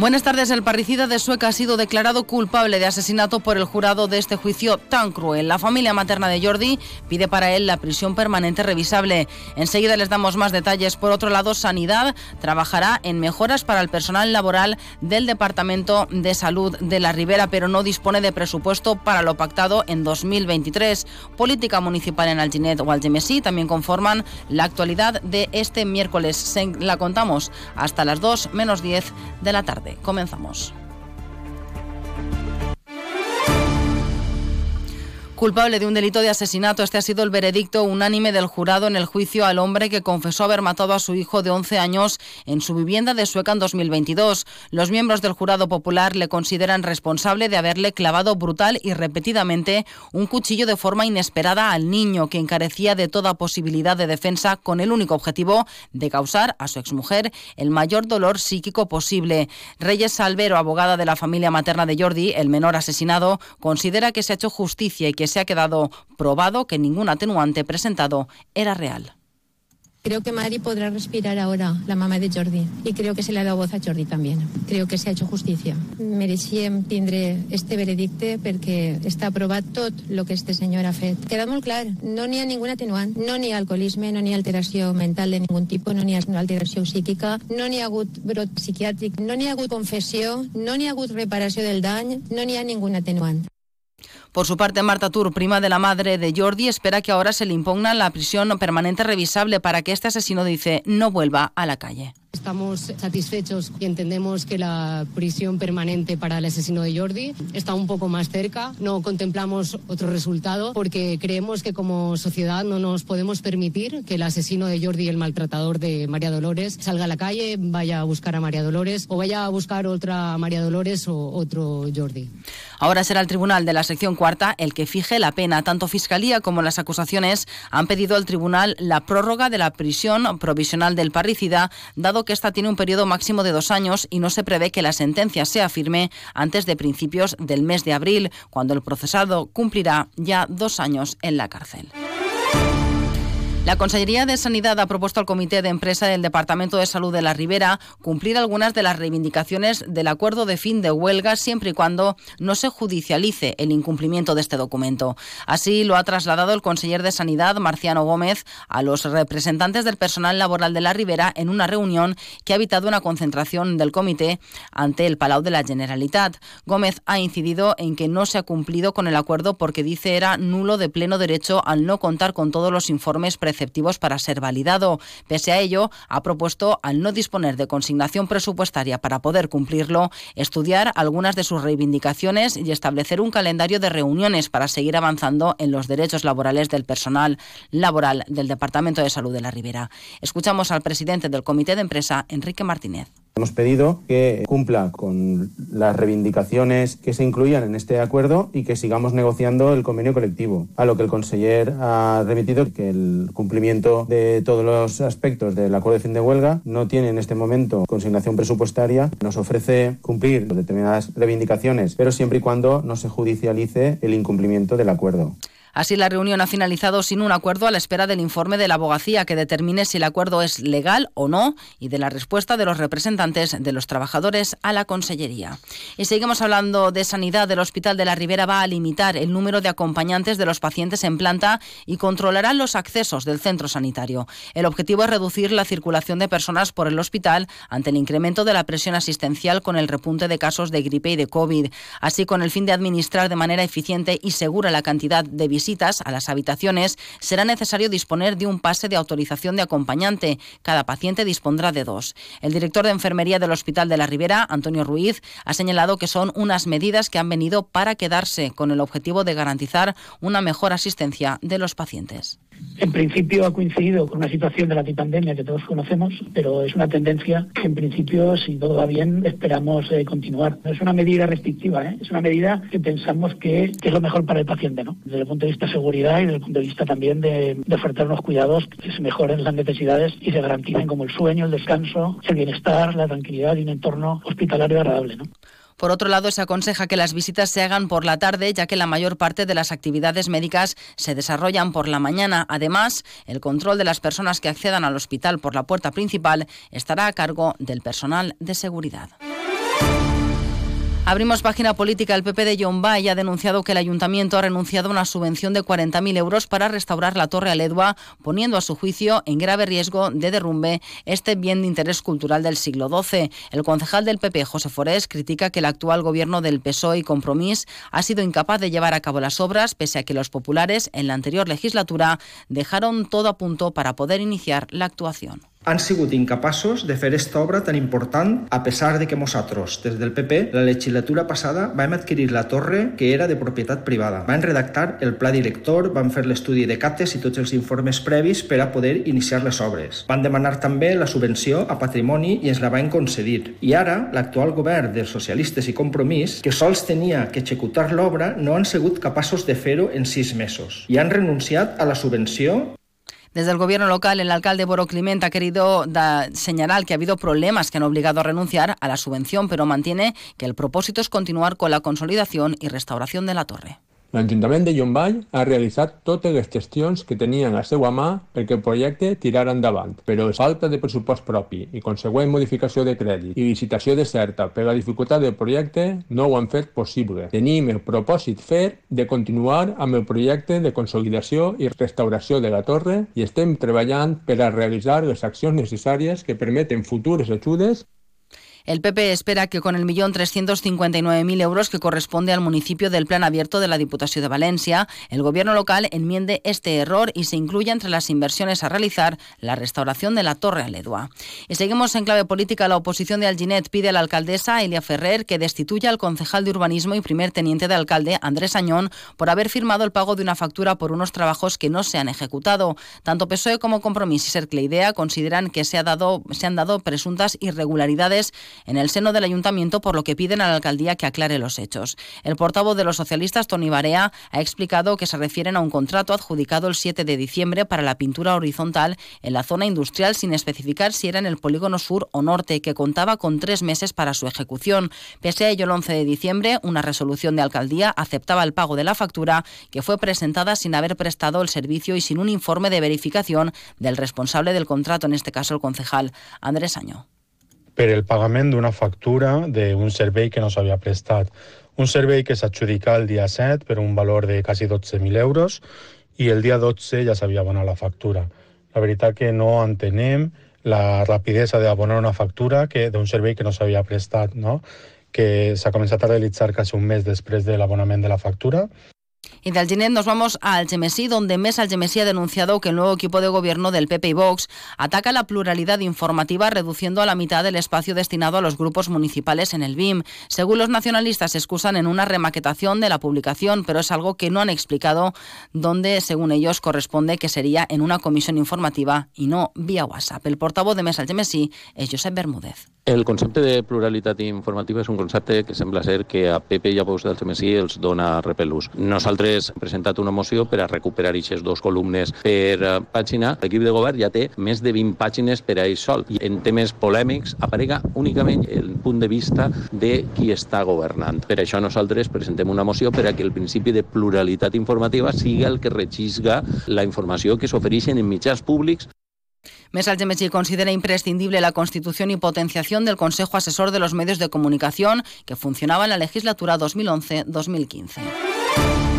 Buenas tardes. El parricida de Sueca ha sido declarado culpable de asesinato por el jurado de este juicio tan cruel. La familia materna de Jordi pide para él la prisión permanente revisable. Enseguida les damos más detalles. Por otro lado, Sanidad trabajará en mejoras para el personal laboral del Departamento de Salud de la Ribera, pero no dispone de presupuesto para lo pactado en 2023. Política municipal en Alginet o Algemesí también conforman la actualidad de este miércoles. La contamos hasta las 2 menos 10 de la tarde. Comenzamos. Culpable de un delito de asesinato, este ha sido el veredicto unánime del jurado en el juicio al hombre que confesó haber matado a su hijo de 11 años en su vivienda de Sueca en 2022. Los miembros del jurado popular le consideran responsable de haberle clavado brutal y repetidamente un cuchillo de forma inesperada al niño, que encarecía de toda posibilidad de defensa con el único objetivo de causar a su exmujer el mayor dolor psíquico posible. Reyes Salvero, abogada de la familia materna de Jordi, el menor asesinado, considera que se ha hecho justicia y que se ha quedado probado que ningún atenuante presentado era real. Creo que Mari podrá respirar ahora, la mamá de Jordi, y creo que se le ha dado voz a Jordi también. Creo que se ha hecho justicia. Mereixíem tindre este veredicte perquè està aprovat tot el que este senyor ha fet. Queda molt clar, no n'hi ha ningun atenuant, no n'hi ha alcoholisme, no n'hi ha alteració mental de ningun tipus, no n'hi ha alteració psíquica, no n'hi ha hagut brot psiquiàtric, no n'hi ha hagut confessió, no n'hi ha hagut reparació del dany, no n'hi ha ningun atenuant. Por su parte, Marta Tur, prima de la madre de Jordi, espera que ahora se le imponga la prisión permanente revisable para que este asesino, dice, no vuelva a la calle. Estamos satisfechos y entendemos que la prisión permanente para el asesino de Jordi está un poco más cerca. No contemplamos otro resultado porque creemos que como sociedad no nos podemos permitir que el asesino de Jordi, el maltratador de María Dolores, salga a la calle, vaya a buscar a María Dolores o vaya a buscar otra María Dolores o otro Jordi. Ahora será el Tribunal de la Sección Cuarta el que fije la pena. Tanto Fiscalía como las acusaciones han pedido al Tribunal la prórroga de la prisión provisional del parricida, dado que esta tiene un periodo máximo de dos años y no se prevé que la sentencia sea firme antes de principios del mes de abril, cuando el procesado cumplirá ya dos años en la cárcel. La Consellería de Sanidad ha propuesto al Comité de Empresa del Departamento de Salud de la Ribera cumplir algunas de las reivindicaciones del acuerdo de fin de huelga siempre y cuando no se judicialice el incumplimiento de este documento. Así lo ha trasladado el conseller de Sanidad, Marciano Gómez, a los representantes del personal laboral de la Ribera en una reunión que ha evitado una concentración del comité ante el Palau de la Generalitat. Gómez ha incidido en que no se ha cumplido con el acuerdo porque dice era nulo de pleno derecho al no contar con todos los informes preceptivos para ser validado. Pese a ello, ha propuesto, al no disponer de consignación presupuestaria para poder cumplirlo, estudiar algunas de sus reivindicaciones y establecer un calendario de reuniones para seguir avanzando en los derechos laborales del personal laboral del Departamento de Salud de la Ribera. Escuchamos al presidente del Comité de Empresa, Enrique Martínez. Hemos pedido que cumpla con las reivindicaciones que se incluían en este acuerdo y que sigamos negociando el convenio colectivo, a lo que el conseller ha remitido que el cumplimiento de todos los aspectos del acuerdo de fin de huelga no tiene en este momento consignación presupuestaria, nos ofrece cumplir determinadas reivindicaciones, pero siempre y cuando no se judicialice el incumplimiento del acuerdo. Así, la reunión ha finalizado sin un acuerdo a la espera del informe de la abogacía que determine si el acuerdo es legal o no y de la respuesta de los representantes de los trabajadores a la Consellería. Y seguimos hablando de sanidad. El Hospital de la Ribera va a limitar el número de acompañantes de los pacientes en planta y controlará los accesos del centro sanitario. El objetivo es reducir la circulación de personas por el hospital ante el incremento de la presión asistencial con el repunte de casos de gripe y de COVID. Así, con el fin de administrar de manera eficiente y segura la cantidad de visitas visitas a las habitaciones, será necesario disponer de un pase de autorización de acompañante. Cada paciente dispondrá de dos. El director de enfermería del Hospital de la Ribera, Antonio Ruiz, ha señalado que son unas medidas que han venido para quedarse con el objetivo de garantizar una mejor asistencia de los pacientes. En principio ha coincidido con una situación de la antipandemia que todos conocemos, pero es una tendencia que en principio, si todo va bien, esperamos eh, continuar. No es una medida restrictiva, ¿eh? es una medida que pensamos que, que, es lo mejor para el paciente, ¿no? desde el punto de vista de seguridad y desde el punto de vista también de, de ofertar unos cuidados que se mejoren las necesidades y se garanticen como el sueño, el descanso, el bienestar, la tranquilidad y un entorno hospitalario agradable. Por otro lado, se aconseja que las visitas se hagan por la tarde, ya que la mayor parte de las actividades médicas se desarrollan por la mañana. Además, el control de las personas que accedan al hospital por la puerta principal estará a cargo del personal de seguridad. Abrimos página política. El PP de John Bay ha denunciado que el ayuntamiento ha renunciado a una subvención de 40.000 euros para restaurar la Torre Aledua, poniendo a su juicio en grave riesgo de derrumbe este bien de interés cultural del siglo XII. El concejal del PP, José Forés, critica que el actual gobierno del PSOE y Compromís ha sido incapaz de llevar a cabo las obras, pese a que los populares en la anterior legislatura dejaron todo a punto para poder iniciar la actuación. Han sigut incapaços de fer esta obra tan important a pesar de que nosaltres, des del PP, la legislatura passada vam adquirir la torre que era de propietat privada. Van redactar el pla director, van fer l'estudi de cates i tots els informes previs per a poder iniciar les obres. Van demanar també la subvenció a patrimoni i ens la van concedir. I ara, l'actual govern dels socialistes i compromís, que sols tenia que executar l'obra, no han sigut capaços de fer-ho en sis mesos. I han renunciat a la subvenció Desde el gobierno local, el alcalde Boro Clement ha querido señalar que ha habido problemas que han obligado a renunciar a la subvención, pero mantiene que el propósito es continuar con la consolidación y restauración de la torre. L'Ajuntament de Llombai ha realitzat totes les gestions que tenien a seva mà perquè el projecte tirara endavant, però falta de pressupost propi i consegüent modificació de crèdit i licitació de certa per la dificultat del projecte no ho han fet possible. Tenim el propòsit fer de continuar amb el projecte de consolidació i restauració de la torre i estem treballant per a realitzar les accions necessàries que permeten futures ajudes El PP espera que con el millón 359.000 euros que corresponde al municipio del plan abierto de la Diputación de Valencia, el gobierno local enmiende este error y se incluya entre las inversiones a realizar la restauración de la Torre Aledua. Y seguimos en clave política. La oposición de Alginet pide a la alcaldesa Elia Ferrer que destituya al concejal de urbanismo y primer teniente de alcalde Andrés Añón por haber firmado el pago de una factura por unos trabajos que no se han ejecutado. Tanto PSOE como Compromís y Sercleidea consideran que se, ha se han dado presuntas irregularidades en el seno del ayuntamiento, por lo que piden a la alcaldía que aclare los hechos. El portavoz de los socialistas, Tony Barea, ha explicado que se refieren a un contrato adjudicado el 7 de diciembre para la pintura horizontal en la zona industrial sin especificar si era en el polígono sur o norte, que contaba con tres meses para su ejecución. Pese a ello, el 11 de diciembre, una resolución de alcaldía aceptaba el pago de la factura que fue presentada sin haber prestado el servicio y sin un informe de verificación del responsable del contrato, en este caso el concejal Andrés Año. Per el pagament d'una factura d'un servei que no s'havia prestat. Un servei que s'adjudica el dia 7 per un valor de quasi 12.000 euros i el dia 12 ja s'havia abonat la factura. La veritat que no entenem la rapidesa d'abonar una factura que d'un servei que no s'havia prestat, no? que s'ha començat a realitzar quasi un mes després de l'abonament de la factura Y de Alginet nos vamos a Algemesí, donde Mesa Algemesí ha denunciado que el nuevo equipo de gobierno del PP y Vox ataca la pluralidad informativa, reduciendo a la mitad el espacio destinado a los grupos municipales en el BIM. Según los nacionalistas, se excusan en una remaquetación de la publicación, pero es algo que no han explicado donde, según ellos, corresponde que sería en una comisión informativa y no vía WhatsApp. El portavoz de Mesa Algemesí es Josep Bermúdez. El concepte de pluralitat informativa és un concepte que sembla ser que a PP i a Vox del CMSI els dona repelús. Nosaltres hem presentat una moció per a recuperar aquestes dues columnes per eh, pàgina. L'equip de govern ja té més de 20 pàgines per a ell sol. I en temes polèmics aparega únicament el punt de vista de qui està governant. Per això nosaltres presentem una moció per a que el principi de pluralitat informativa sigui el que regisga la informació que s'ofereixen en mitjans públics Mesa Algemesí considera imprescindible la constitución y potenciación del Consejo Asesor de los Medios de Comunicación que funcionaba en la legislatura 2011-2015.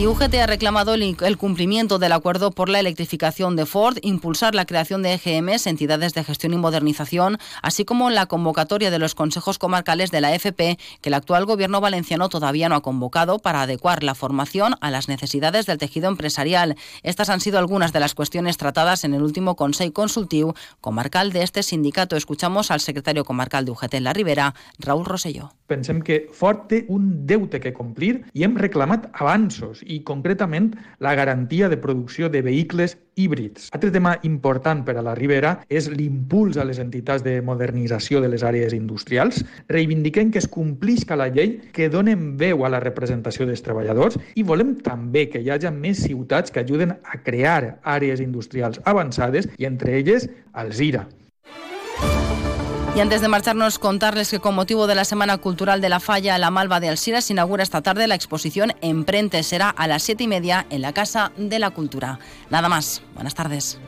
Y UGT ha reclamado el cumplimiento del acuerdo por la electrificación de Ford, impulsar la creación de EGMs, entidades de gestión y modernización, así como la convocatoria de los consejos comarcales de la FP, que el actual gobierno valenciano todavía no ha convocado para adecuar la formación a las necesidades del tejido empresarial. Estas han sido algunas de las cuestiones tratadas en el último Consejo Consultivo comarcal de este sindicato. Escuchamos al secretario comarcal de UGT en la Ribera, Raúl Rosselló. Pensem que Ford té un deute que complir i hem reclamat avanços i concretament la garantia de producció de vehicles híbrids. Altre tema important per a la Ribera és l'impuls a les entitats de modernització de les àrees industrials. Reivindiquem que es complisca la llei, que donen veu a la representació dels treballadors i volem també que hi hagi més ciutats que ajuden a crear àrees industrials avançades i entre elles Alzira. Y antes de marcharnos, contarles que con motivo de la Semana Cultural de la Falla, la Malva de Alcira se inaugura esta tarde la exposición Emprente. Será a las siete y media en la Casa de la Cultura. Nada más. Buenas tardes.